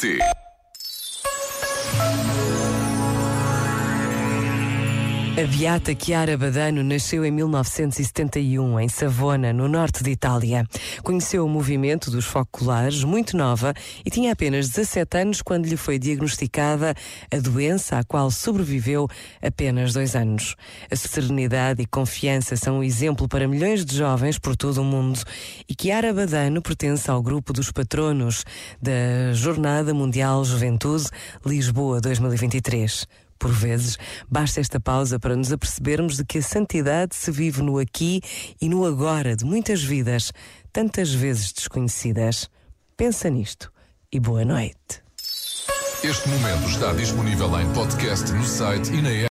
City. A beata Chiara Badano nasceu em 1971 em Savona, no norte de Itália. Conheceu o movimento dos focolares muito nova e tinha apenas 17 anos quando lhe foi diagnosticada a doença à qual sobreviveu apenas dois anos. A serenidade e confiança são um exemplo para milhões de jovens por todo o mundo e Chiara Badano pertence ao grupo dos patronos da Jornada Mundial Juventude Lisboa 2023. Por vezes, basta esta pausa para nos apercebermos de que a santidade se vive no aqui e no agora de muitas vidas, tantas vezes desconhecidas. Pensa nisto e boa noite. Este momento está disponível em podcast no site e na.